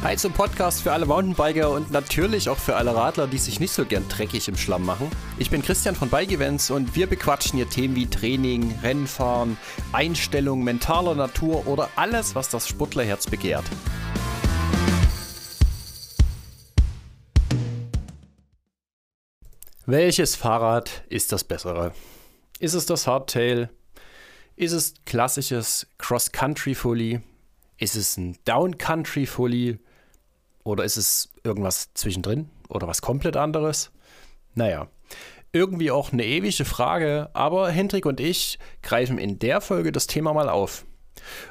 Hi zum Podcast für alle Mountainbiker und natürlich auch für alle Radler, die sich nicht so gern dreckig im Schlamm machen. Ich bin Christian von Bike Events und wir bequatschen hier Themen wie Training, Rennfahren, Einstellung, mentaler Natur oder alles, was das Sportlerherz begehrt. Welches Fahrrad ist das bessere? Ist es das Hardtail? Ist es klassisches Cross-Country-Fully? Ist es ein Down-Country-Fully? Oder ist es irgendwas zwischendrin oder was komplett anderes? Naja, irgendwie auch eine ewige Frage, aber Hendrik und ich greifen in der Folge das Thema mal auf.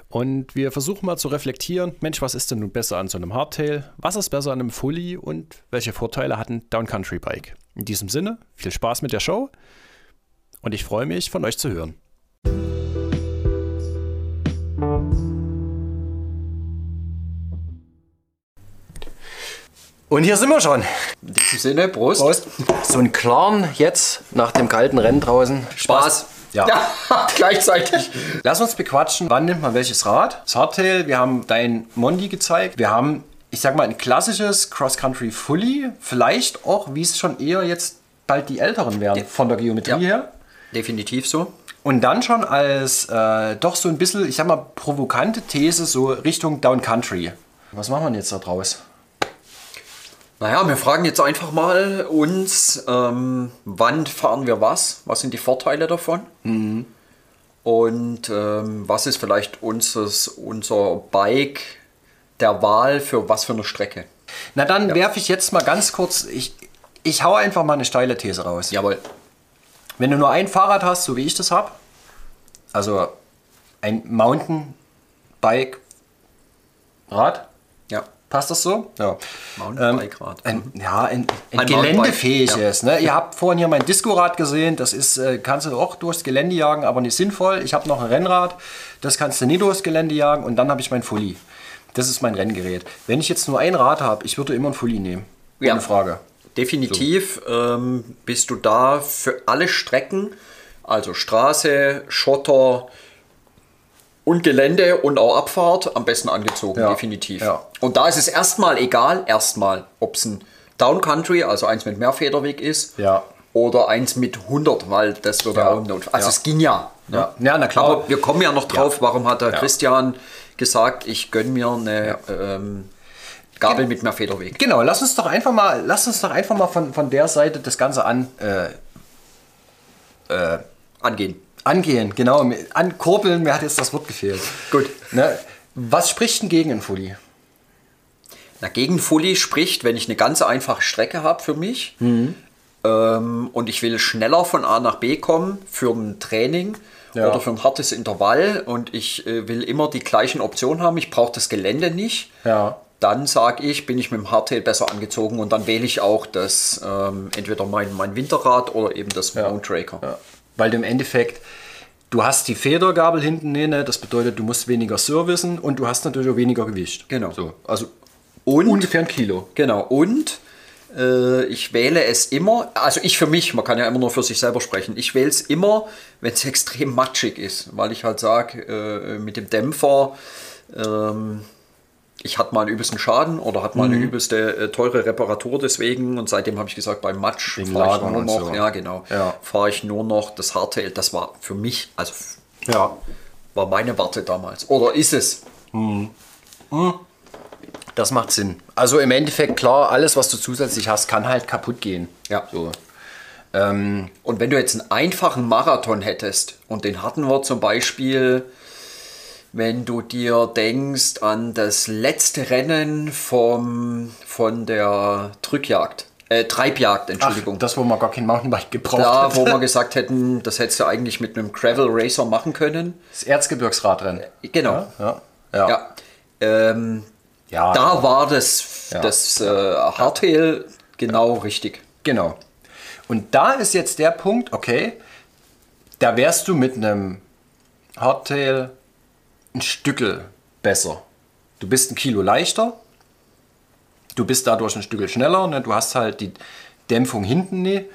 Und wir versuchen mal zu reflektieren, Mensch, was ist denn nun besser an so einem Hardtail? Was ist besser an einem Fully und welche Vorteile hat ein Downcountry Bike? In diesem Sinne, viel Spaß mit der Show und ich freue mich, von euch zu hören. Und hier sind wir schon. In diesem Sinne, Prost. Prost. So ein klaren jetzt nach dem kalten Rennen draußen. Spaß. Ja. ja. gleichzeitig. Lass uns bequatschen, wann nimmt man welches Rad? Das Hardtail, wir haben dein Mondi gezeigt. Wir haben, ich sag mal, ein klassisches Cross-Country Fully. Vielleicht auch, wie es schon eher jetzt bald die älteren werden, von der Geometrie Ja. her. Definitiv so. Und dann schon als äh, doch so ein bisschen, ich sag mal, provokante These so Richtung Down Country. Was machen wir denn jetzt da draus? Naja, wir fragen jetzt einfach mal uns, ähm, wann fahren wir was? Was sind die Vorteile davon? Und ähm, was ist vielleicht unseres, unser Bike der Wahl für was für eine Strecke? Na dann werfe ich jetzt mal ganz kurz, ich, ich hau einfach mal eine steile These raus. Jawohl. Wenn du nur ein Fahrrad hast, so wie ich das habe, also ein Mountainbike Rad, Ja. Passt das so? Ja. Mountainbike-Rad. Ein, ja, ein, ein, Ein geländefähiges. Ne? Ihr habt vorhin hier mein Discorad gesehen, das ist, äh, kannst du auch durchs Gelände jagen, aber nicht sinnvoll. Ich habe noch ein Rennrad, das kannst du nie durchs Gelände jagen und dann habe ich mein Fully. Das ist mein Renngerät. Wenn ich jetzt nur ein Rad habe, ich würde immer ein Fully nehmen. Ohne Ja. Frage. Definitiv ähm, bist du da für alle Strecken, also Straße, Schotter und Gelände und auch Abfahrt am besten angezogen, Ja. definitiv. Ja. Und da ist es erstmal egal, erstmal, ob es ein Downcountry, also eins mit Mehrfederweg ist, Ja. oder eins mit 100, weil das würde Ja. auch not. Also es ging ja. ne? Ja. Na klar. Aber wir kommen ja noch drauf, warum hat der. Christian gesagt, ich gönne mir eine ähm, Gabel mit Mehrfederweg. Genau, lass uns doch einfach mal, lass uns doch einfach mal von, von der Seite das Ganze an, äh, Angehen. Angehen. Genau, ankurbeln, mir hat jetzt das Wort gefehlt. Gut. Ne? Was spricht denn gegen ein Fully? Na, gegen Fully spricht, wenn ich eine ganz einfache Strecke habe für mich ähm, und ich will schneller von A nach B kommen für ein Training Ja. oder für ein hartes Intervall und ich äh, will immer die gleichen Optionen haben, ich brauche das Gelände nicht, Ja. dann sage ich, bin ich mit dem Hardtail besser angezogen und dann wähle ich auch das ähm, entweder mein, mein Winterrad oder eben das Mountraker. Ja. Weil du im Endeffekt, du hast die Federgabel hinten ne? das bedeutet, du musst weniger servicen und du hast natürlich auch weniger Gewicht. Genau. So, also Und ungefähr ein Kilo. Genau, und äh, ich wähle es immer, also ich für mich, man kann ja immer nur für sich selber sprechen, ich wähle es immer, wenn es extrem matschig ist, weil ich halt sage, äh, mit dem Dämpfer, ähm, ich hatte mal einen übelsten Schaden oder hatte mal Mhm. eine übelste äh, teure Reparatur deswegen und seitdem habe ich gesagt, beim Matsch fahre ich nur noch, so. ja genau, Ja. fahre ich nur noch das Hardtail, das war für mich, also Ja. war meine Warte damals, oder ist es? Das macht Sinn. Also im Endeffekt, klar, alles, was du zusätzlich hast, kann halt kaputt gehen. Ja. So. Ähm, Und wenn du jetzt einen einfachen Marathon hättest, und den hatten wir zum Beispiel, wenn du dir denkst an das letzte Rennen vom, von der Drückjagd, äh, Treibjagd, Entschuldigung. Ach, das, wo man gar kein Mountainbike gebraucht da, hat. wo wir gesagt hätten, das hättest du eigentlich mit einem Gravel Racer machen können. Das Erzgebirgsradrennen. Genau. Ja. Ja. Ja. Ähm, Ja. da war das, das äh, Hardtail genau richtig. Genau. Und da ist jetzt der Punkt, okay, da wärst du mit einem Hardtail ein Stückel besser. Du bist ein Kilo leichter, du bist dadurch ein Stückel schneller, ne? du hast halt die Dämpfung hinten nie.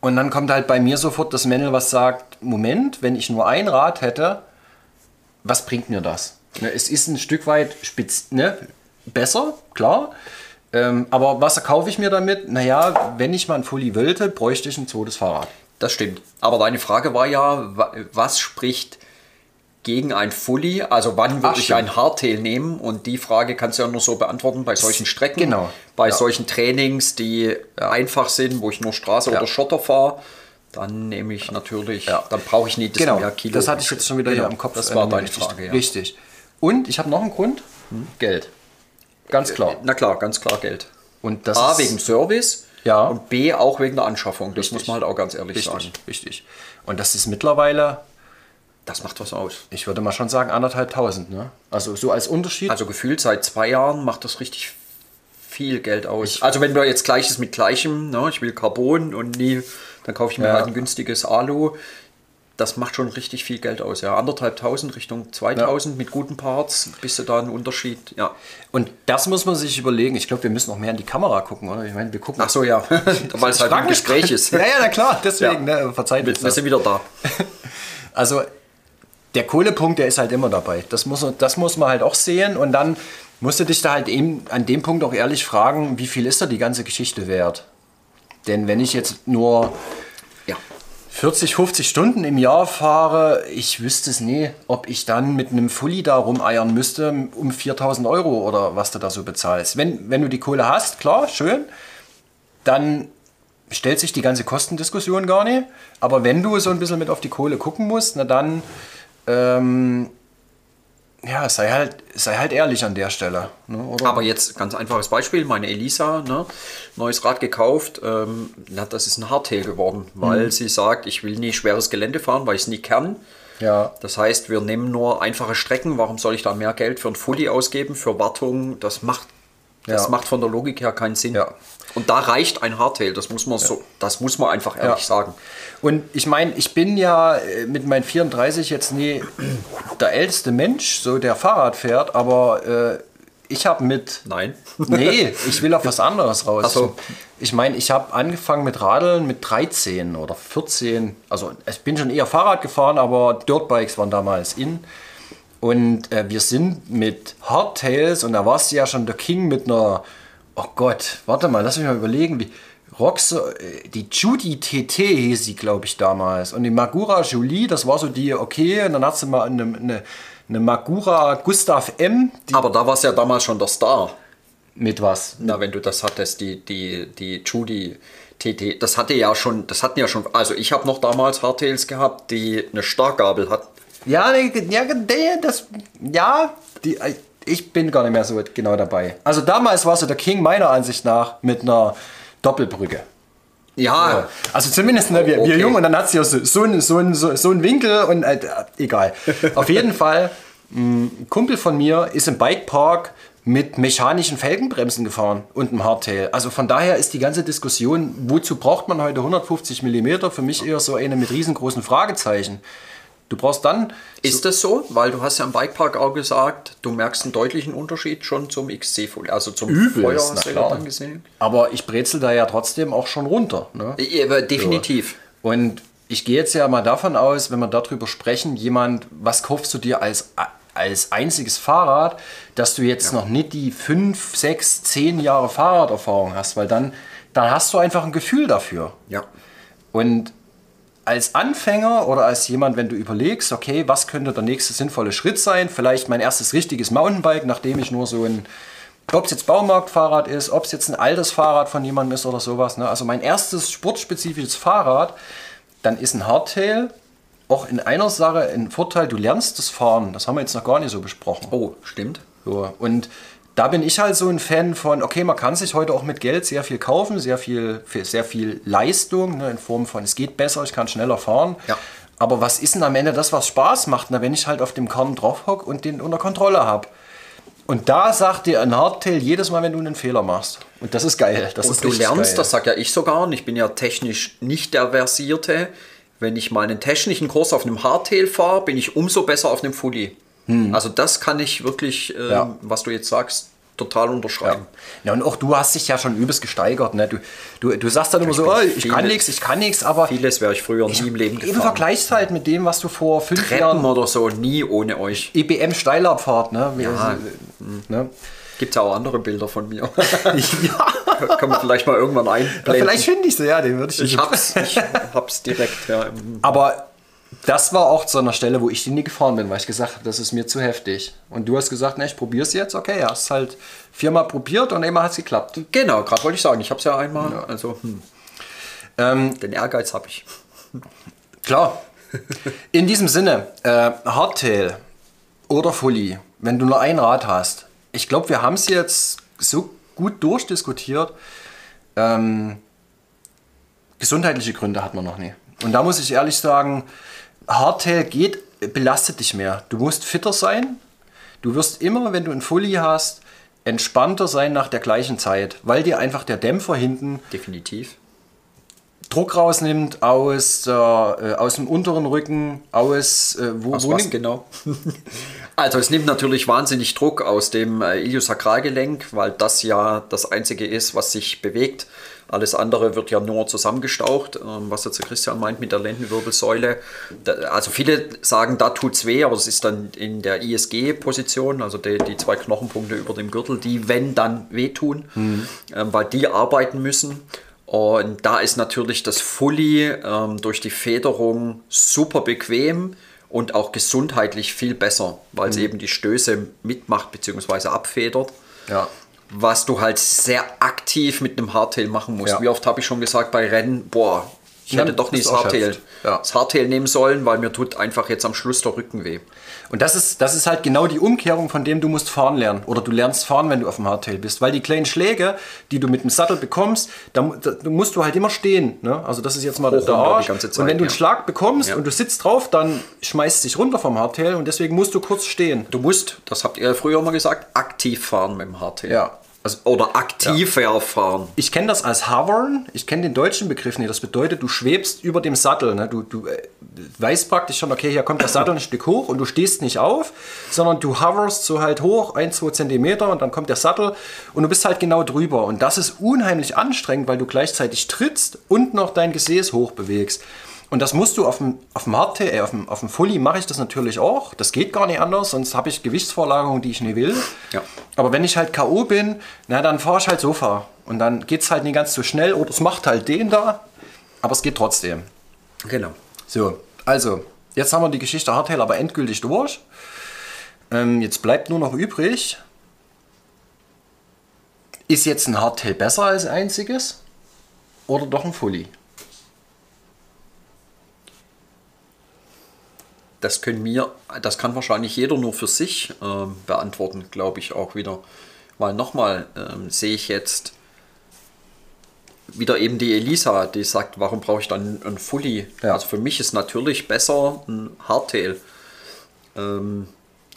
Und dann kommt halt bei mir sofort das Männel, was sagt, Moment, wenn ich nur ein Rad hätte, was bringt mir das? Ne, es ist ein Stück weit spitz, ne? besser, klar. Ähm, aber was kaufe ich mir damit? Naja, wenn ich mal ein Fully wollte, bräuchte ich ein zweites Fahrrad. Das stimmt. Aber deine Frage war ja, wa- was spricht gegen ein Fully? Also wann würde Ach, ich ein Hardtail nehmen? Und die Frage kannst du ja nur so beantworten bei solchen Strecken. Genau. Bei Ja. solchen Trainings, die einfach sind, wo ich nur Straße Ja. oder Schotter fahre. Dann nehme ich natürlich, Ja. dann brauche ich nicht das Genau, mehr Kilo. das hatte ich jetzt schon wieder Genau, hier im Kopf. Das äh, war deine richtig. Frage, ja. Richtig. Und ich habe noch einen Grund. Geld. Ganz klar. Na klar, ganz klar Geld. Und das A, wegen Service Ja. und B, auch wegen der Anschaffung. Das Richtig. muss man halt auch ganz ehrlich richtig, sagen. richtig. Und das ist mittlerweile, Das macht was aus. ich würde mal schon sagen, anderthalbtausend. Ne? Also so als Unterschied. Also gefühlt seit zwei Jahren macht das richtig viel Geld aus. also wenn du jetzt Gleiches mit Gleichem, ne, ich will Carbon und nie, dann kaufe ich mir Ja. halt ein günstiges Alu. Das macht schon richtig viel Geld aus. Ja, anderthalbtausend Richtung 2000 mit guten Parts, bist du da einen Unterschied. Ja. Und das muss man sich überlegen. Ich glaube, wir müssen noch mehr in die Kamera gucken, oder? Ich meine, wir gucken. Ach so, ja, weil es halt ein Gespräch ist. Ja, ja, na klar, deswegen, Ja. ne, verzeiht Wir, wir das. sind wieder da. Also der Kohlepunkt, der ist halt immer dabei. Das muss, das muss man halt auch sehen. Und dann musst du dich da halt eben an dem Punkt auch ehrlich fragen, wie viel ist da die ganze Geschichte wert? Denn wenn ich jetzt nur Ja. 40, 50 Stunden im Jahr fahre, ich wüsste es nie, ob ich dann mit einem Fully da rumeiern müsste um 4000 Euro oder was du da so bezahlst. Wenn, wenn du die Kohle hast, klar, schön, dann stellt sich die ganze Kostendiskussion gar nicht. Aber wenn du so ein bisschen mit auf die Kohle gucken musst, na dann, ähm, ja, sei halt, sei halt ehrlich an der Stelle. Ne? Aber jetzt ganz einfaches Beispiel, meine Elisa, ne, neues Rad gekauft, ähm, na, das ist ein Hardtail geworden, weil sie sagt, ich will nie schweres Gelände fahren, weil ich es nie kann. ja, Das heißt, wir nehmen nur einfache Strecken. Warum soll ich da mehr Geld für ein Fully ausgeben, für Wartung? Das macht, das Ja. macht von der Logik her keinen Sinn. Ja. Und da reicht ein Hardtail, das muss man so, das muss man einfach ehrlich sagen. Und ich meine, ich bin ja äh, mit meinen 34 jetzt nie der älteste Mensch, so der Fahrrad fährt, aber äh, ich habe mit. Nein. Nee, ich will auf was anderes raus. Ach so. Ich meine, ich habe angefangen mit Radeln mit 13 oder 14. Also ich bin schon eher Fahrrad gefahren, aber Dirtbikes waren damals in. Und äh, wir sind mit Hardtails und da warst du ja schon der King mit einer, oh Gott, warte mal, lass mich mal überlegen, wie Rox, äh, die Judy TT hieß sie, glaube ich, damals. Und die Magura Julie, das war so die, okay, und dann hat sie mal eine, eine, eine Magura Gustav M, Aber da war es ja damals schon der Star. mit was? Na, wenn du das hattest, die, die, die Judy TT, das hatte ja schon, das hatten ja schon, also ich habe noch damals Hardtails gehabt, die eine Starkgabel hat. Ja, ja, das, ja, die, ich bin gar nicht mehr so genau dabei. Also damals war so der King meiner Ansicht nach mit einer Doppelbrücke. Ja, Also zumindest ne, wir, wir Okay. jung und dann hat sie ja so, so, einen- so, einen- so, einen Winkel und äh, egal. Auf jeden Fall, ein Kumpel von mir ist im Bikepark mit mechanischen Felgenbremsen gefahren und einem Hardtail. Also von daher ist die ganze Diskussion, wozu braucht man heute 150 mm, für mich eher so eine mit riesengroßen Fragezeichen. Du brauchst dann Ist das so? Weil du hast ja im Bikepark auch gesagt, du merkst einen deutlichen Unterschied schon zum XC-Folie, also zum Übelst, Feuer hast du ja dann gesehen. Aber ich brezel da ja trotzdem auch schon runter. Ne? Ja, definitiv. Und ich gehe jetzt ja mal davon aus, wenn wir darüber sprechen, jemand, was kaufst du dir als, als einziges Fahrrad, dass du jetzt noch nicht die 5, 6, 10 Jahre Fahrraderfahrung hast, weil dann, dann hast du einfach ein Gefühl dafür. Ja. Und als Anfänger oder als jemand, wenn du überlegst, okay, was könnte der nächste sinnvolle Schritt sein, vielleicht mein erstes richtiges Mountainbike, nachdem ich nur so ein, ob es jetzt Baumarktfahrrad ist, ob es jetzt ein altes Fahrrad von jemandem ist oder sowas, ne? also mein erstes sportspezifisches Fahrrad, dann ist ein Hardtail auch in einer Sache ein Vorteil, du lernst das Fahren, das haben wir jetzt noch gar nicht so besprochen. Oh, stimmt. So, und da bin ich halt so ein Fan von, okay, man kann sich heute auch mit Geld sehr viel kaufen, sehr viel, sehr viel Leistung, ne, in Form von, es geht besser, ich kann schneller fahren. Ja. Aber was ist denn am Ende das, was Spaß macht, na, wenn ich halt auf dem Kern drauf hock und den unter Kontrolle habe? Und da sagt dir ein Hardtail jedes Mal, wenn du einen Fehler machst. Und das ist geil. Das ist Und du richtig lernst, geil. das sag ja ich sogar, und ich bin ja technisch nicht der Versierte. Wenn ich meinen technischen Kurs auf einem Hardtail fahre, bin ich umso besser auf einem Fully. Also das kann ich wirklich, Hm. Ja. was du jetzt sagst, total unterschreiben. Ja, und auch du hast dich ja schon übelst gesteigert. Ne? Du, du, du sagst dann immer so, oh, ich kann nichts, ich kann nichts, aber Vieles wäre ich früher nie im Leben eben gefahren. vergleichst halt mit dem, was du vor fünf Treppen Jahren oder so, nie ohne euch. EBM Steilabfahrt, ne? Ja. ne? Gibt es auch andere Bilder von mir? ja. Kann man vielleicht mal irgendwann einblenden. Vielleicht finde ich sie, ja, den würde ich Ich hab's, ich hab's direkt, ja. Aber das war auch zu einer Stelle, wo ich die nie gefahren bin, weil ich gesagt habe, das ist mir zu heftig. Und du hast gesagt, ne, ich probier's jetzt. Okay, ja, hast halt viermal probiert und einmal hat's geklappt. Genau, gerade wollte ich sagen, ich hab's ja einmal, also hm, Ähm, den Ehrgeiz habe ich. klar. In diesem Sinne, äh, Hardtail oder Fully, wenn du nur ein Rad hast. Ich glaube, wir haben es jetzt so gut durchdiskutiert. Ähm, gesundheitliche Gründe hat man noch nie. Und da muss ich ehrlich sagen, Hardtail geht, belastet dich mehr. Du musst fitter sein. Du wirst immer, wenn du ein Fully hast, entspannter sein nach der gleichen Zeit, weil dir einfach der Dämpfer hinten Definitiv. Druck rausnimmt aus, äh, äh, aus dem unteren Rücken, aus, äh, wo, Aus wo was genau? also es nimmt natürlich wahnsinnig Druck aus dem äh, Iliosakralgelenk, weil das ja das einzige ist, was sich bewegt. Alles andere wird ja nur zusammengestaucht, ähm, was jetzt der Christian meint mit der Lendenwirbelsäule. Also viele sagen, da tut's weh, aber es ist dann in der ISG-Position, also die, die zwei Knochenpunkte über dem Gürtel, die wenn dann wehtun, ähm, weil die arbeiten müssen. Und da ist natürlich das Fully ähm, durch die Federung super bequem und auch gesundheitlich viel besser, weil es eben die Stöße mitmacht bzw. abfedert. Ja. Was du halt sehr aktiv mit einem Hardtail machen musst. Ja. Wie oft habe ich schon gesagt bei Rennen, boah, ich Ja, hätte doch das Hardtail. Ja. das Hardtail nehmen sollen, weil mir tut einfach jetzt am Schluss der Rücken weh. Und das ist, das ist halt genau die Umkehrung, von dem du musst fahren lernen. Oder du lernst fahren, wenn du auf dem Hardtail bist. Weil die kleinen Schläge, die du mit dem Sattel bekommst, da, da musst du halt immer stehen. Ne? Also das ist jetzt mal Hoch der Arsch. Zeit, und wenn du einen ja. Schlag bekommst Ja. und du sitzt drauf, dann schmeißt es dich runter vom Hardtail und deswegen musst du kurz stehen. Du musst, das habt ihr ja früher mal gesagt, aktiv fahren mit dem Hardtail. Ja. Also, oder aktiver fahren. Ich kenne das als Hovern. Ich kenne den deutschen Begriff nicht. Das bedeutet, du schwebst über dem Sattel. Ne? Du, du äh, weißt praktisch schon, okay, hier kommt der Sattel ein Stück hoch und du stehst nicht auf, sondern du hoverst so halt hoch, ein, zwei Zentimeter und dann kommt der Sattel und du bist halt genau drüber. Und das ist unheimlich anstrengend, weil du gleichzeitig trittst und noch dein Gesäß hoch bewegst. Und das musst du auf dem, auf dem Hardtail, äh, auf dem, auf dem Fully mache ich das natürlich auch. Das geht gar nicht anders, sonst habe ich Gewichtsvorlagerung, die ich nicht will. Ja. Aber wenn ich halt K.O. bin, na, dann fahre ich halt Sofa. Und dann geht es halt nicht ganz so schnell oder es macht halt den da, aber es geht trotzdem. Genau. So, also, jetzt haben wir die Geschichte Hardtail aber endgültig durch. Ähm, jetzt bleibt nur noch übrig, ist jetzt ein Hardtail besser als einziges oder doch ein Fully? Das können wir, das kann wahrscheinlich jeder nur für sich ähm, beantworten, glaube ich auch wieder. Weil nochmal ähm, sehe ich jetzt wieder eben die Elisa, die sagt, warum brauche ich dann ein Fully? Ja. Also für mich ist natürlich besser ein Hardtail, ähm,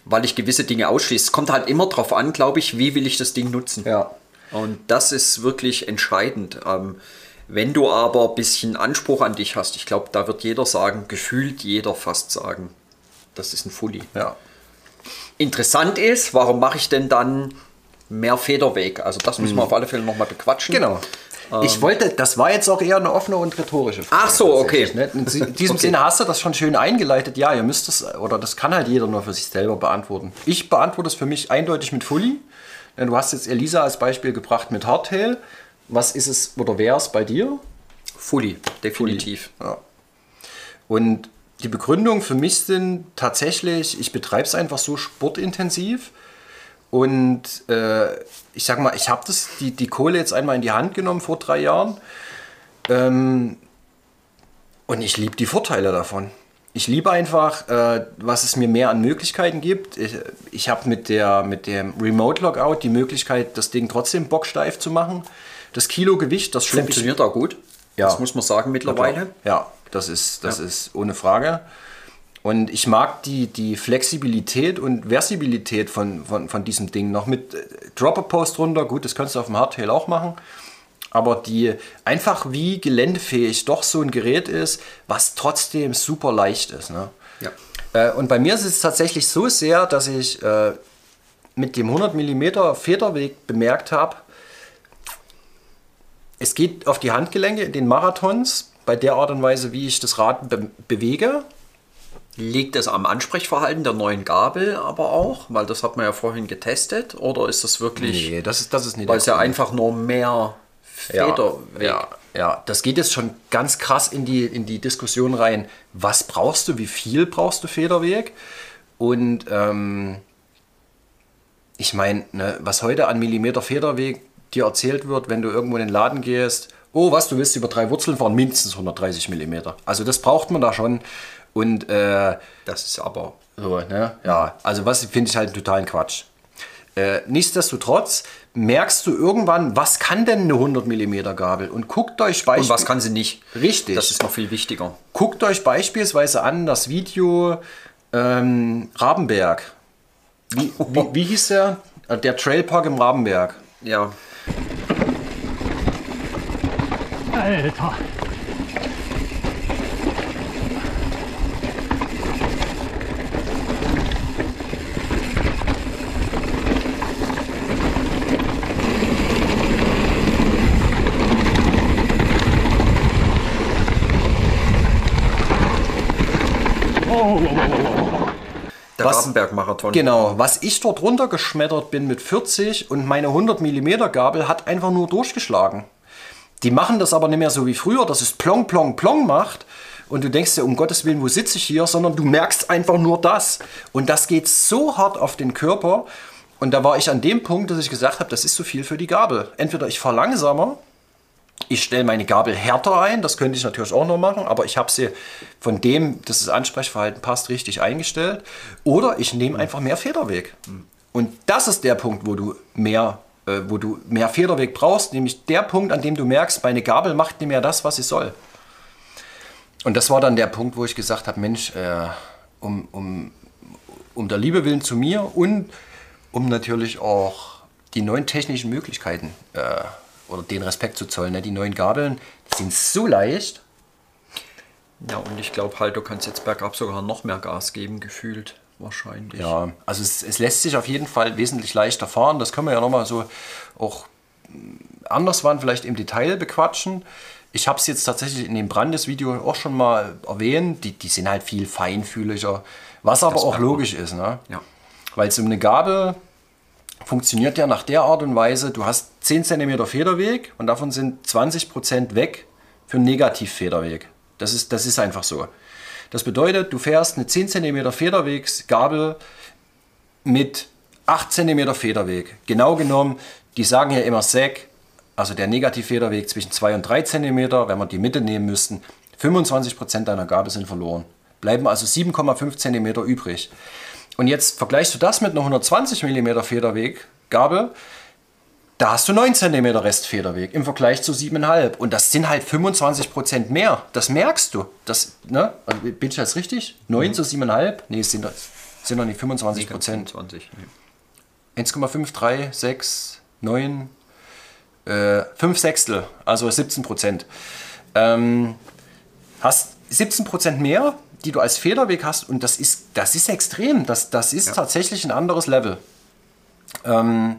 weil ich gewisse Dinge ausschließe. Es kommt halt immer darauf an, glaube ich, wie will ich das Ding nutzen. Ja. Und das ist wirklich entscheidend. Ähm, wenn du aber ein bisschen Anspruch an dich hast, ich glaube, da wird jeder sagen, gefühlt jeder fast sagen, das ist ein Fully. Ja. Interessant ist, warum mache ich denn dann mehr Federweg? Also das müssen wir auf alle Fälle nochmal bequatschen. Mhm. Genau. Ich wollte, das war jetzt auch eher eine offene und rhetorische Frage. Ach so, okay. Ne? In diesem Okay. Sinne hast du das schon schön eingeleitet. Ja, ihr müsst es, oder das kann halt jeder nur für sich selber beantworten. Ich beantworte es für mich eindeutig mit Fully. Denn Du hast jetzt Elisa als Beispiel gebracht mit Hardtail. Was ist es oder wäre es bei dir? Fully, definitiv. Ja. Und die Begründung für mich sind tatsächlich, ich betreibe es einfach so sportintensiv. Und äh, ich sag mal, ich habe die, die Kohle jetzt einmal in die Hand genommen vor drei Jahren. Ähm, und ich liebe die Vorteile davon. Ich liebe einfach, äh, was es mir mehr an Möglichkeiten gibt. Ich, ich habe mit, mit dem Remote Logout die Möglichkeit, das Ding trotzdem bocksteif zu machen. Das Kilo Gewicht, das Funktioniert auch gut. Ja. Das muss man sagen mittlerweile. ja, das ist, das ist ohne Frage. Und ich mag die, die Flexibilität und Versibilität von, von, von diesem Ding. Noch mit äh, Dropper-Post runter, gut, das kannst du auf dem Hardtail auch machen. Aber die einfach wie geländefähig doch so ein Gerät ist, was trotzdem super leicht ist. Ne? Ja. Äh, und bei mir ist es tatsächlich so sehr, dass ich äh, mit dem 100 mm Federweg bemerkt habe, es geht auf die Handgelenke in den Marathons, bei der Art und Weise, wie ich das Rad be bewege. Liegt es am Ansprechverhalten der neuen Gabel aber auch? Weil das hat man ja vorhin getestet. Oder ist das wirklich. Nee, das ist, das ist nicht Weil es ja einfach nur mehr Federweg. Ja, ja, das geht jetzt schon ganz krass in die, in die Diskussion rein. Was brauchst du, wie viel brauchst du Federweg? Und ähm, ich meine, ne, was heute an Millimeter Federweg dir erzählt wird, wenn du irgendwo in den Laden gehst, oh, was, du willst über drei Wurzeln fahren, mindestens 130 Millimeter. Also das braucht man da schon. Und äh, Das ist aber. so, ne? Ja, also was finde ich halt totalen Quatsch. Äh, nichtsdestotrotz merkst du irgendwann, was kann denn eine 100 mm Gabel? Und guckt euch Und Beispiel was kann sie nicht? Richtig. Das ist noch viel wichtiger. guckt euch beispielsweise an das Video ähm, Rabenberg. Wie, wie, wie hieß der? Äh, Der Trailpark im Rabenberg. Ja. Alter. Oh, Der Rabenberg-Marathon. Genau, was ich dort runtergeschmettert bin mit 40 und meine 100 mm Gabel hat einfach nur durchgeschlagen. Die machen das aber nicht mehr so wie früher, dass es plong, plong, plong macht und du denkst dir, um Gottes Willen, wo sitze ich hier, sondern du merkst einfach nur das. Und das geht so hart auf den Körper. Und da war ich an dem Punkt, dass ich gesagt habe, das ist zu viel für die Gabel. Entweder ich fahre langsamer, ich stelle meine Gabel härter ein, das könnte ich natürlich auch noch machen, aber ich habe sie von dem, dass das Ansprechverhalten passt, richtig eingestellt. Oder ich nehme einfach mehr Federweg. Und das ist der Punkt, wo du mehr, äh, wo du mehr Federweg brauchst, nämlich der Punkt, an dem du merkst, meine Gabel macht nicht mehr das, was sie soll. Und das war dann der Punkt, wo ich gesagt habe, Mensch, äh, um, um, um der Liebe willen zu mir und um natürlich auch die neuen technischen Möglichkeiten äh, oder den Respekt zu zollen. Ne? Die neuen Gabeln sind so leicht. Ja, und ich glaube halt, du kannst jetzt bergab sogar noch mehr Gas geben, gefühlt. Wahrscheinlich. Ja, also es, es lässt sich auf jeden Fall wesentlich leichter fahren. Das können wir ja nochmal so auch mh, anders waren, vielleicht im Detail bequatschen. Ich habe es jetzt tatsächlich in dem Brandes-Video auch schon mal erwähnt. Die, die sind halt viel feinfühliger, was aber Das auch logisch ist. Ne? Ja. Weil so eine Gabel funktioniert ja nach der Art und Weise, du hast 10 cm Federweg und davon sind 20% weg für Negativfederweg. Das ist, das ist einfach so. Das bedeutet, du fährst eine 10 cm Federwegsgabel mit 8 cm Federweg. Genau genommen, die sagen ja immer SEC, also der Negativfederweg zwischen 2 und 3 cm, wenn wir die Mitte nehmen müssten, 25% deiner Gabel sind verloren. Bleiben also 7,5 cm übrig. Und jetzt vergleichst du das mit einer 120 mm Federweggabel, da hast du 9 cm Restfederweg im Vergleich zu 7,5. Und das sind halt 25% mehr. Das merkst du. Das, ne? Also, bin ich das richtig? 9 zu 7,5? Nee, es sind, das sind doch nicht 25 Prozent. 20. Nee. 1,5, 3, 6, 9, äh, 5 Sechstel, also 17 Prozent. Ähm, hast 17 Prozent mehr, die du als Federweg hast und das ist, das ist extrem. Das, das ist Ja. tatsächlich ein anderes Level. Ähm,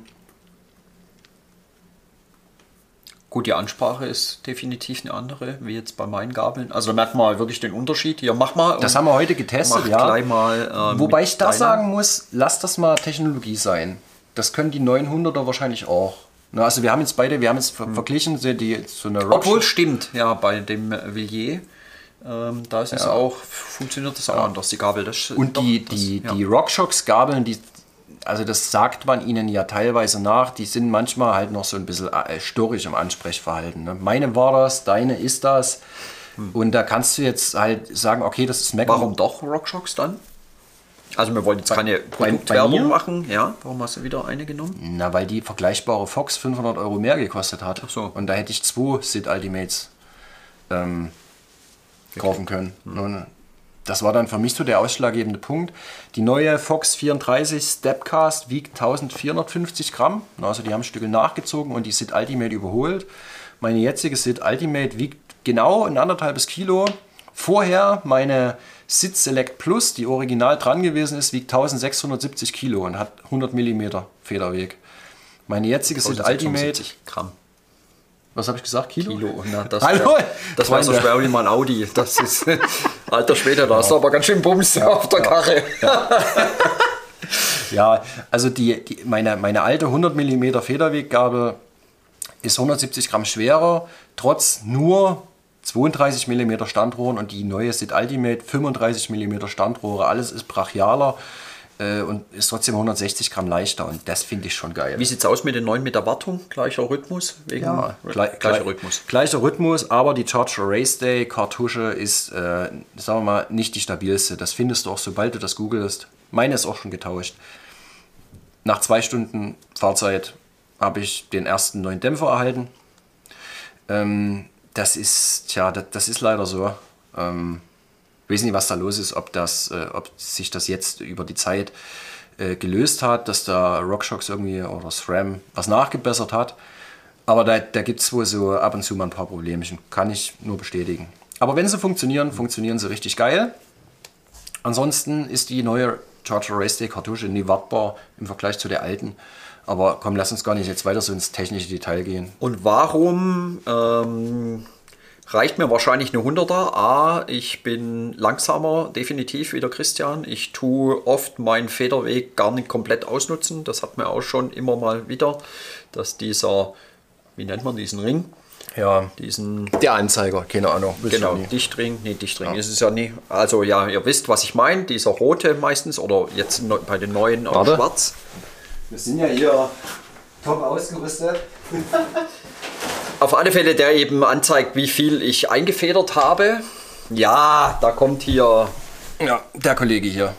Gut, die Ansprache ist definitiv eine andere, wie jetzt bei meinen Gabeln. Also da merkt man wirklich den Unterschied. Hier, mach mal. das haben wir heute getestet, ja. mal. äh, Wobei ich das deiner. sagen muss, lass das mal Technologie sein. Das können die 900er wahrscheinlich auch. Na, also wir haben jetzt beide, wir haben jetzt ver verglichen, so, die, so eine Rock Obwohl stimmt, ja, bei dem äh, Villiers, ähm, da ist es auch, funktioniert das auch anders, die Gabel. Das, Und doch, die, das- die, ja. die RockShox-Gabeln, die, also das sagt man ihnen ja teilweise nach, die sind manchmal halt noch so ein bisschen äh, störrisch im Ansprechverhalten. Ne? Meine war das, deine ist das. Und da kannst du jetzt halt sagen, okay, das ist Mac. Warum doch RockShox dann? Also wir wollen jetzt keine Produktwerbung machen, ja. Warum hast du wieder eine genommen? Na, weil die vergleichbare Fox 500 Euro mehr gekostet hat. so. Und da hätte ich zwei Sid Ultimates ähm, kaufen können. Und das war dann für mich so der ausschlaggebende Punkt. Die neue Fox 34 Stepcast wiegt 1450 Gramm. Also die haben Stücke nachgezogen und die Sid Ultimate überholt. Meine jetzige Sid Ultimate wiegt genau ein anderthalbes Kilo. Vorher meine Sid Select Plus, die original dran gewesen ist, wiegt 1670 Kilo und hat 100 mm Federweg. Meine jetzige Sid Ultimate 1076 Gramm. Was habe ich gesagt? Kilo? Kilo. Na, das Hallo? wär- das war so schwer wie mein Audi. Das ist, alter Schwede, da hast du aber ganz schön Bums auf der Karre. Ja, also die, die, meine, meine alte 100 mm Federweggabel ist 170 Gramm schwerer, trotz nur 32 mm Standrohren und die neue Sit Ultimate 35 mm Standrohre. Alles ist brachialer äh, und ist trotzdem 160 Gramm leichter und das finde ich schon geil. Wie sieht's aus mit den neuen mit der Wartung? Gleicher Rhythmus? Ja, gleicher gleich- Rhythmus. Gleicher Rhythmus, aber die Charger Race Day Kartusche ist, äh, sagen wir mal, nicht die stabilste. Das findest du auch, sobald du das googelst. Meine ist auch schon getauscht. Nach zwei Stunden Fahrzeit habe ich den ersten neuen Dämpfer erhalten. Ähm, das ist, tja, das, das ist leider so. Ähm, ich weiß nicht, was da los ist, ob, das, äh, ob sich das jetzt über die Zeit äh, gelöst hat, dass da RockShox irgendwie oder SRAM was nachgebessert hat. Aber da, da gibt es wohl so ab und zu mal ein paar Problemchen. Kann ich nur bestätigen. Aber wenn sie funktionieren, funktionieren sie richtig geil. Ansonsten ist die neue Charger Race Day Kartusche nie wartbar im Vergleich zu der alten. Aber komm, lass uns gar nicht jetzt weiter so ins technische Detail gehen. Und warum ähm, reicht mir wahrscheinlich eine 100er? A, ich bin langsamer, definitiv wie der Christian. Ich tue oft meinen Federweg gar nicht komplett ausnutzen. Das hat mir auch schon immer mal wieder, dass dieser, wie nennt man diesen Ring? Ja, Diesen der Anzeiger, keine Ahnung. Genau. Dichtring, nee, Dichtring ist es ja nie. Also ja, ihr wisst, was ich meine, dieser rote meistens oder jetzt bei den neuen auch Warte. schwarz. Wir sind ja hier top ausgerüstet. Auf alle Fälle, der eben anzeigt, wie viel ich eingefedert habe. Ja, da kommt hier, Ja, der Kollege hier.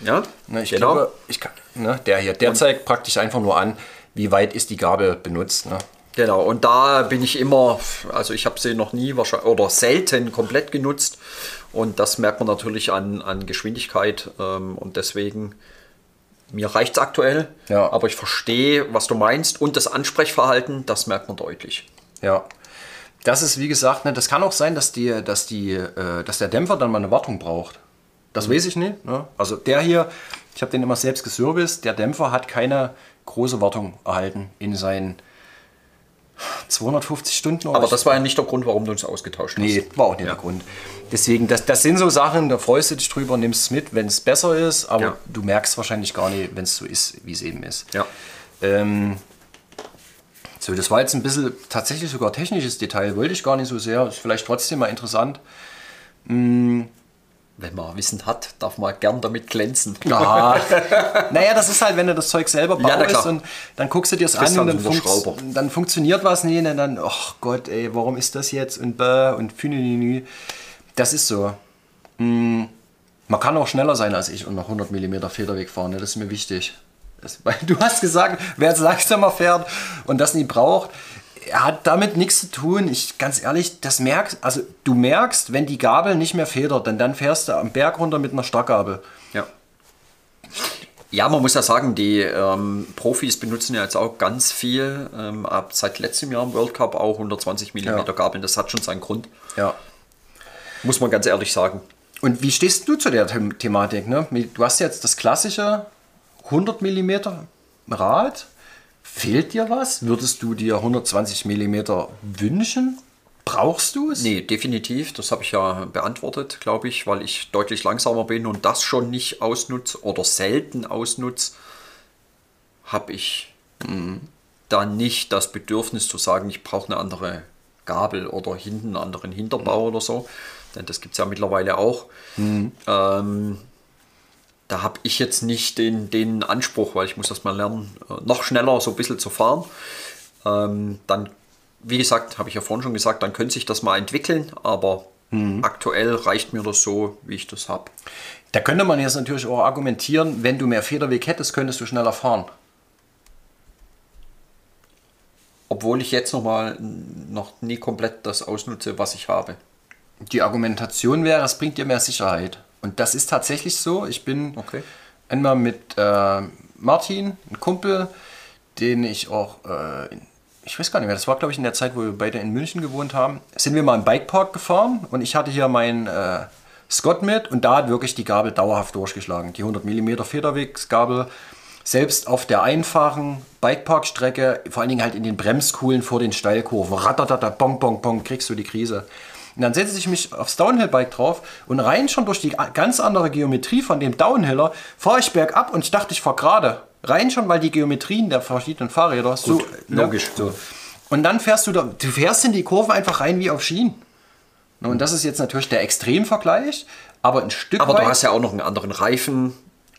ja, Ne, ich genau. glaube, ich kann, ne, der hier, der zeigt praktisch einfach nur an, wie weit ist die Gabel benutzt. Ne? Genau, und da bin ich immer, also ich habe sie noch nie wahrscheinlich oder selten komplett genutzt. Und das merkt man natürlich an, an Geschwindigkeit. Ähm, und deswegen, mir reicht es aktuell. Ja. Aber ich verstehe, was du meinst. Und das Ansprechverhalten, das merkt man deutlich. Ja. Das ist wie gesagt, ne, das kann auch sein, dass, die, dass, die, äh, dass der Dämpfer dann mal eine Wartung braucht. Das weiß ich nicht. Ne? Also der hier, ich habe den immer selbst geserviced, der Dämpfer hat keine große Wartung erhalten in seinen 250 Stunden. Aber das war ja nicht der Grund, warum du uns ausgetauscht hast. Nee, war auch nicht der Grund. Deswegen, das, das sind so Sachen, da freust du dich drüber, nimmst es mit, wenn es besser ist, aber Ja. du merkst wahrscheinlich gar nicht, wenn es so ist, wie es eben ist. Ja. Ähm, so, das war jetzt ein bisschen tatsächlich sogar technisches Detail, wollte ich gar nicht so sehr, ist vielleicht trotzdem mal interessant. Wenn man Wissen hat, darf man gern damit glänzen. Ja. naja, das ist halt, wenn du das Zeug selber Ja, baust klar. und dann guckst du dir es an und dann, funkt, dann funktioniert was nicht und dann, ach Gott, ey, warum ist das jetzt und bäh und fünenünü. Das ist so. Mm, Man kann auch schneller sein als ich und noch 100 mm Federweg fahren, ne? das ist mir wichtig. Das, weil du hast gesagt, wer jetzt langsamer fährt und das nie braucht, er hat damit nichts zu tun. Ich ganz ehrlich, das merkst, also du merkst, wenn die Gabel nicht mehr federt, dann, dann fährst du am Berg runter mit einer Starkgabel. Ja. Ja, man muss ja sagen, die ähm, Profis benutzen ja jetzt auch ganz viel, ähm, ab seit letztem Jahr im World Cup auch 120 mm Ja. Gabeln. Das hat schon seinen Grund, Ja. Muss man ganz ehrlich sagen. Und wie stehst du zu der The Thematik? Ne? Du hast jetzt das klassische 100 mm Rad. Fehlt dir was? Würdest du dir 120 mm wünschen? Brauchst du es? Nee, definitiv. Das habe ich ja beantwortet, glaube ich, weil ich deutlich langsamer bin und das schon nicht ausnutze oder selten ausnutze, habe ich dann nicht das Bedürfnis zu sagen, ich brauche eine andere Gabel oder hinten einen anderen Hinterbau oder so. Denn das gibt es ja mittlerweile auch. Ähm, da habe ich jetzt nicht den, den Anspruch, weil ich muss das mal lernen, äh, noch schneller so ein bisschen zu fahren. Ähm, dann, wie gesagt, habe ich ja vorhin schon gesagt, dann könnte sich das mal entwickeln, aber aktuell reicht mir das so, wie ich das habe. Da könnte man jetzt natürlich auch argumentieren, wenn du mehr Federweg hättest, könntest du schneller fahren. Obwohl ich jetzt noch mal noch nie komplett das ausnutze, was ich habe. Die Argumentation wäre, es bringt dir mehr Sicherheit. Und das ist tatsächlich so. Ich bin Okay. einmal mit äh, Martin, ein Kumpel, den ich auch, äh, ich weiß gar nicht mehr, das war glaube ich in der Zeit, wo wir beide in München gewohnt haben, sind wir mal im Bikepark gefahren und ich hatte hier meinen äh, Scott mit und da hat wirklich die Gabel dauerhaft durchgeschlagen. Die 100 mm Federwegsgabel selbst auf der einfachen Bikeparkstrecke, vor allen Dingen halt in den Bremskuhlen vor den Steilkurven, ratatata, bong, bong, bong, kriegst du die Krise. Und dann setze ich mich aufs Downhill-Bike drauf und rein schon durch die ganz andere Geometrie von dem Downhiller fahre ich bergab und ich dachte, ich fahre gerade. Rein schon, weil die Geometrien der verschiedenen Fahrräder so logisch. So. Und dann fährst du da, du fährst in die Kurven einfach rein wie auf Schienen. Und das ist jetzt natürlich der Extremvergleich, aber ein Stück Aber du hast ja auch noch einen anderen Reifen,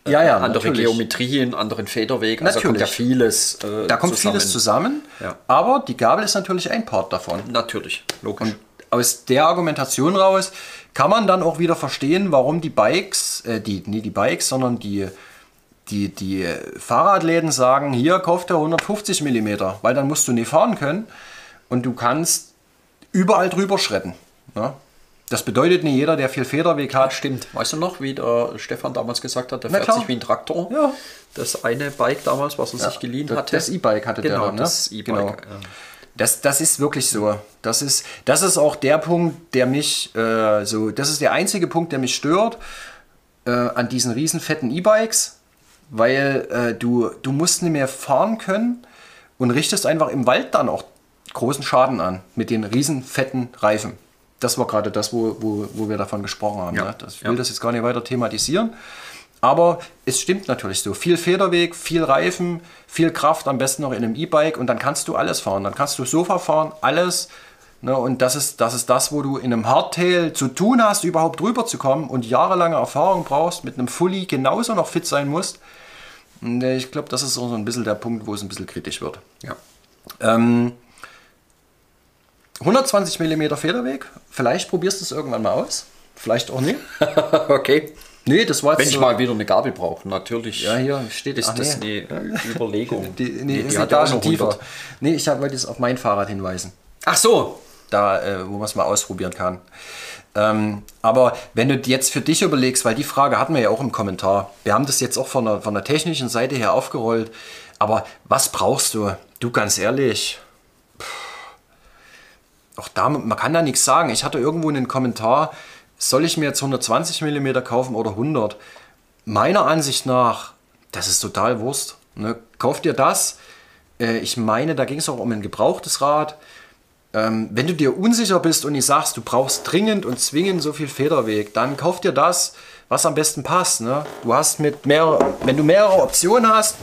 äh, Ja, ja, andere natürlich. Geometrien, anderen Federweg. Also kommt ja Natürlich. vieles. Äh, da kommt vieles zusammen, Ja. aber die Gabel ist natürlich ein Part davon. Natürlich, logisch. Und aus der Argumentation raus kann man dann auch wieder verstehen, warum die Bikes, äh, die, nie die Bikes, sondern die, die, die Fahrradläden sagen, hier kauft er 150 mm, weil dann musst du nie fahren können und du kannst überall drüber schretten. Ne? Das bedeutet nicht jeder, der viel Federweg hat, Stimmt. Weißt du noch, wie der Stefan damals gesagt hat, der Na fährt klar. sich wie ein Traktor? Ja. Das eine Bike damals, was er sich geliehen das, hatte. Das E-Bike hatte der Genau, ne? das E-Bike. Genau. ja. Das, das ist wirklich so. Das ist, das ist auch der Punkt, der mich äh, so, das ist der einzige Punkt, der mich stört äh, an diesen riesen fetten E-Bikes, weil äh, du, du musst nicht mehr fahren können und richtest einfach im Wald dann auch großen Schaden an mit den riesen fetten Reifen. Das war gerade das, wo, wo, wo wir davon gesprochen haben. Ja. Ne? Das, ich will Ja. das jetzt gar nicht weiter thematisieren. Aber es stimmt natürlich so. Viel Federweg, viel Reifen, viel Kraft, am besten noch in einem E-Bike und dann kannst du alles fahren. Dann kannst du Sofa fahren, alles. Ne? Und das ist, das ist das, wo du in einem Hardtail zu tun hast, überhaupt drüber zu kommen und jahrelange Erfahrung brauchst, mit einem Fully genauso noch fit sein musst. Und, äh, Ich glaube, das ist so ein bisschen der Punkt, wo es ein bisschen kritisch wird. Ja. Ähm, 120 mm Federweg, vielleicht probierst du es irgendwann mal aus. Vielleicht auch nicht. okay. Nee, das war jetzt Wenn ich so- mal wieder eine Gabel brauche, natürlich. Ja, hier steht ist ach, das nee. eine Überlegung. Die, nee, ist hat ja auch noch tiefer. 100. Nee, ich wollte jetzt auf mein Fahrrad hinweisen. Ach so. Da, äh, wo man es mal ausprobieren kann. Ähm, aber wenn du jetzt für dich überlegst, weil die Frage hatten wir ja auch im Kommentar, wir haben das jetzt auch von der, von der technischen Seite her aufgerollt, aber was brauchst du? Du ganz ehrlich, pff, auch da, man kann da nichts sagen. Ich hatte irgendwo einen Kommentar, soll ich mir jetzt 120 mm kaufen oder 100? Meiner Ansicht nach, das ist total Wurst. Ne? Kauf dir das. Äh, ich meine, da ging es auch um ein gebrauchtes Rad. Ähm, wenn du dir unsicher bist und nicht sagst, du brauchst dringend und zwingend so viel Federweg, dann kauf dir das, was am besten passt. Ne? Du hast mit mehrere, wenn du mehrere Optionen hast,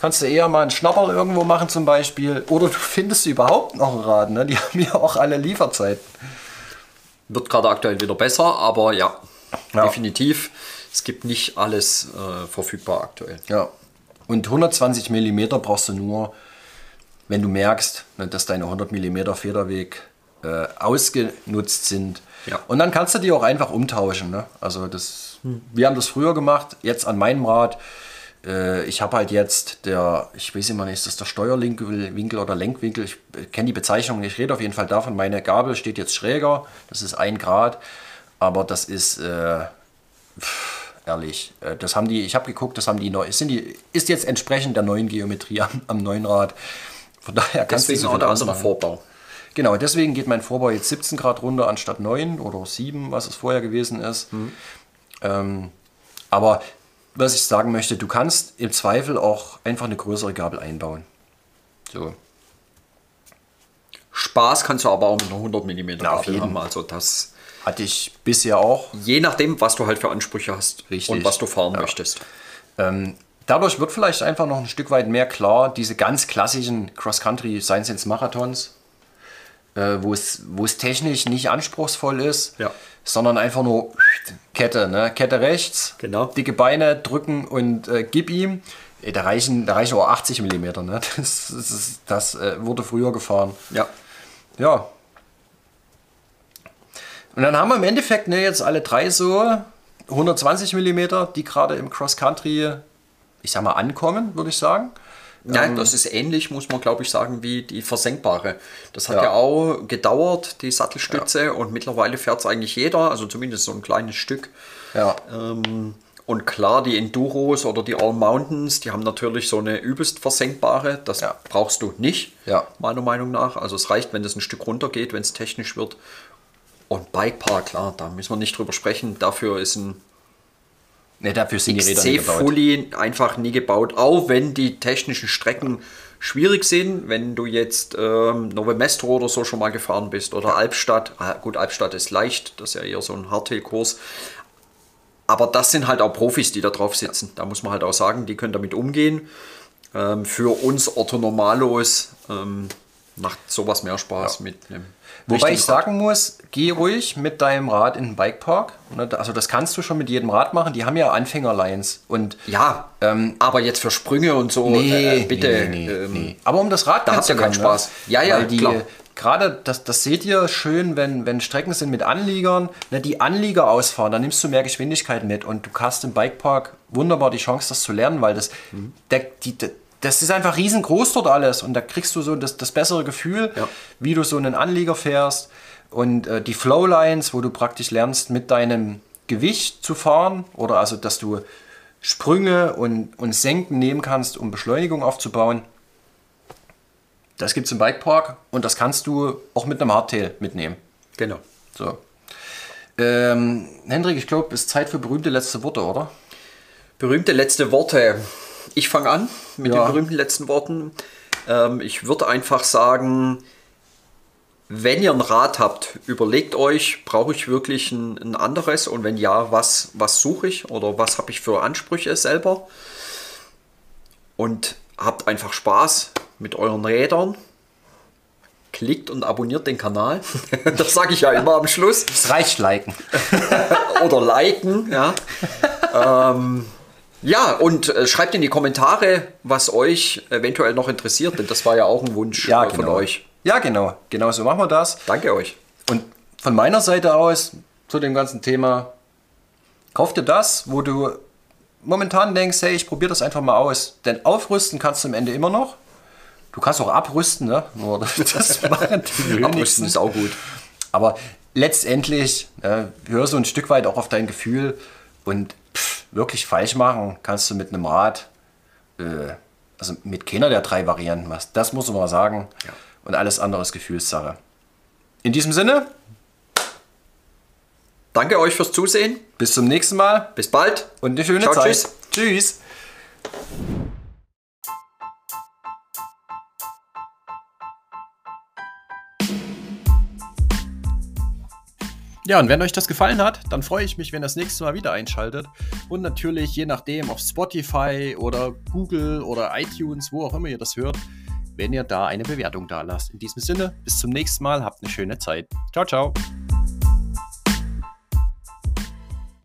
kannst du eher mal einen Schnapperl irgendwo machen zum Beispiel. Oder du findest überhaupt noch ein Rad. Ne? Die haben ja auch alle Lieferzeiten. Wird gerade aktuell wieder besser, aber ja, Ja. definitiv. Es gibt nicht alles äh, verfügbar aktuell. Ja. Und 120 mm brauchst du nur, wenn du merkst, ne, dass deine 100 mm Federweg äh, ausgenutzt sind. Ja. Und dann kannst du die auch einfach umtauschen. Ne? Also das, wir haben das früher gemacht, jetzt an meinem Rad. Äh, ich habe halt jetzt der, ich weiß immer nicht, ist das der Steuerwinkel oder Lenkwinkel? Ich äh, kenne die Bezeichnung nicht. Ich rede auf jeden Fall davon. Meine Gabel steht jetzt schräger. Das ist ein Grad. Aber das ist äh, ehrlich. Äh, Das haben die, ich habe geguckt, das haben die neu, sind die, ist jetzt entsprechend der neuen Geometrie am, am neuen Rad. Von daher kannst du Deswegen so auch der andere. Vorbau. Genau, deswegen geht mein Vorbau jetzt 17 Grad runter anstatt 9 oder 7, was es vorher gewesen ist. Ähm, aber was ich sagen möchte, du kannst im Zweifel auch einfach eine größere Gabel einbauen. So. Spaß kannst du aber auch mit einer 100 mm Na, auf jeden. haben. Also das, Hatte ich bisher auch. je nachdem, was du halt für Ansprüche hast Richtig. und was du fahren möchtest. Ähm, dadurch wird vielleicht einfach noch ein Stück weit mehr klar, diese ganz klassischen Cross-Country Science Marathons, äh, wo es wo es technisch nicht anspruchsvoll ist, Ja. Sondern einfach nur Kette, ne? Kette rechts, Genau. dicke Beine drücken und äh, gib ihm. Ey, Da reichen, da reichen auch 80 mm. Ne? Das, das, das äh, wurde früher gefahren. Ja. Ja. Und dann haben wir im Endeffekt ne, jetzt alle drei so 120 mm, die gerade im Cross-Country, ich sag mal, ankommen, würde ich sagen. Ja, das ist ähnlich, muss man glaube ich sagen, wie die versenkbare. Das hat Ja. ja, auch gedauert, die Sattelstütze, und mittlerweile fährt es eigentlich jeder, also zumindest so ein kleines Stück. Ja. Ähm, und klar, die Enduros oder die All Mountains, die haben natürlich so eine übelst versenkbare. Das Ja. brauchst du nicht, Ja. meiner Meinung nach. Also es reicht, wenn das ein Stück runter geht, wenn es technisch wird. Und Bikepark, klar, da müssen wir nicht drüber sprechen. Dafür ist ein Ne, dafür sind die Räder nie gebaut. XC-Fully einfach nie gebaut, auch wenn die technischen Strecken schwierig sind. Wenn du jetzt ähm, Nove Mestro oder so schon mal gefahren bist oder Albstadt, ah, gut, Albstadt ist leicht, das ist ja eher so ein Hardtail-Kurs. Aber das sind halt auch Profis, die da drauf sitzen. Da muss man halt auch sagen, die können damit umgehen. Ähm, für uns Otto Normalos ähm, macht sowas mehr Spaß mit einem. Wobei ich sagen muss, geh ruhig mit deinem Rad in den Bikepark. Ne, Also das kannst du schon mit jedem Rad machen. Die haben ja Anfängerlines. Und Ja, Ähm, aber jetzt für Sprünge und so, äh, bitte. nee, nee, ähm, nee. Aber um das Rad da habt ihr keinen kennenzulernen, Spaß. Ja, ja, Weil die, klar. Gerade, das, das seht ihr schön, wenn, wenn Strecken sind mit Anliegern, ne, die Anlieger ausfahren, dann nimmst du mehr Geschwindigkeit mit und du hast im Bikepark wunderbar die Chance, das zu lernen, weil das, Mhm. der, die, der, das ist einfach riesengroß dort alles und da kriegst du so das, das bessere Gefühl, Ja. wie du so einen Anlieger fährst und äh, die Flowlines, wo du praktisch lernst, mit deinem Gewicht zu fahren oder also, dass du Sprünge und, und Senken nehmen kannst, um Beschleunigung aufzubauen. Das gibt es im Bikepark und das kannst du auch mit einem Hardtail mitnehmen. Genau. So. Ähm, Hendrik, ich glaube, es ist Zeit für berühmte letzte Worte, oder? Berühmte letzte Worte. Ich fange an mit Ja. den berühmten letzten Worten. Ähm, ich würde einfach sagen, wenn ihr ein Rad habt, überlegt euch, brauche ich wirklich ein, ein anderes und wenn ja, was, was suche ich oder was habe ich für Ansprüche selber? Und habt einfach Spaß mit euren Rädern. Klickt und abonniert den Kanal. das sage ich ja immer am Schluss Es reicht liken. oder liken. Ja, ähm, ja und äh, schreibt in die Kommentare, was euch eventuell noch interessiert, denn das war ja auch ein Wunsch Ja, äh, von genau. euch. Ja, genau. Genau so machen wir das. Danke euch. Und von meiner Seite aus zu dem ganzen Thema, kauf dir das, wo du momentan denkst, hey, ich probiere das einfach mal aus. Denn aufrüsten kannst du am Ende immer noch. Du kannst auch abrüsten, ne? Nur das machen die Abrüsten ist auch gut. Aber letztendlich, äh, hör so ein Stück weit auch auf dein Gefühl und wirklich falsch machen kannst du mit einem Rad, äh, also mit keiner der drei Varianten was. Das muss man mal sagen. Ja. Und alles andere ist Gefühlssache. In diesem Sinne, Danke euch fürs Zusehen. bis zum nächsten Mal Bis bald. und eine schöne Ciao, Zeit. tschüss. tschüss. Ja, und wenn euch das gefallen hat, dann freue ich mich, wenn ihr das nächste Mal wieder einschaltet. Und natürlich, je nachdem, auf Spotify oder Google oder iTunes, wo auch immer ihr das hört, wenn ihr da eine Bewertung da lasst. In diesem Sinne, bis zum nächsten Mal, habt eine schöne Zeit. Ciao, ciao.